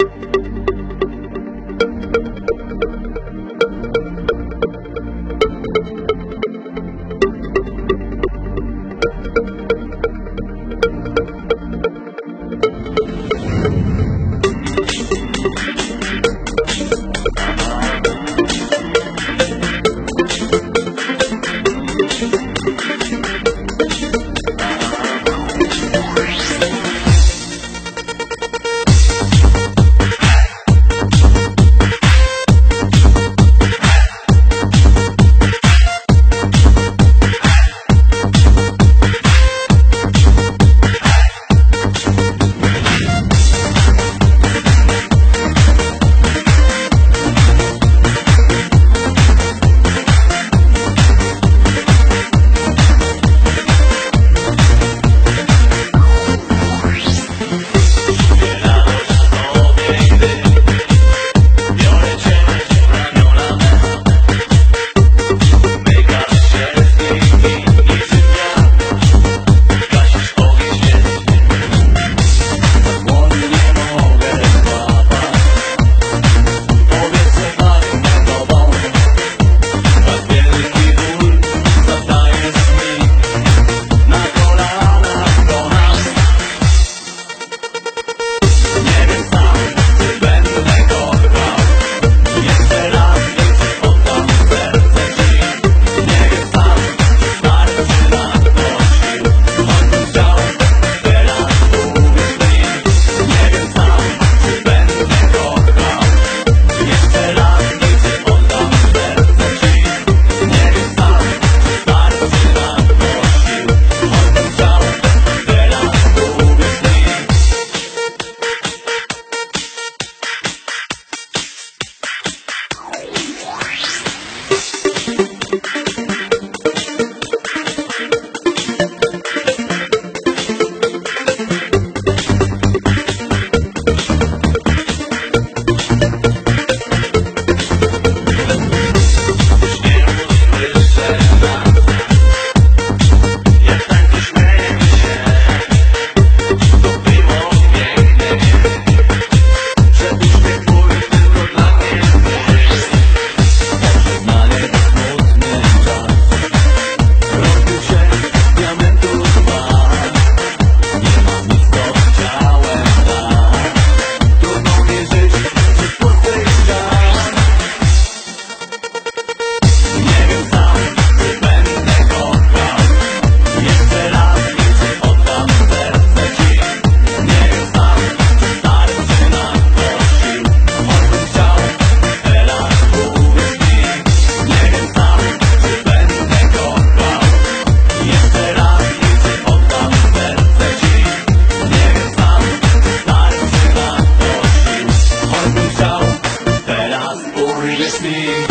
you listening.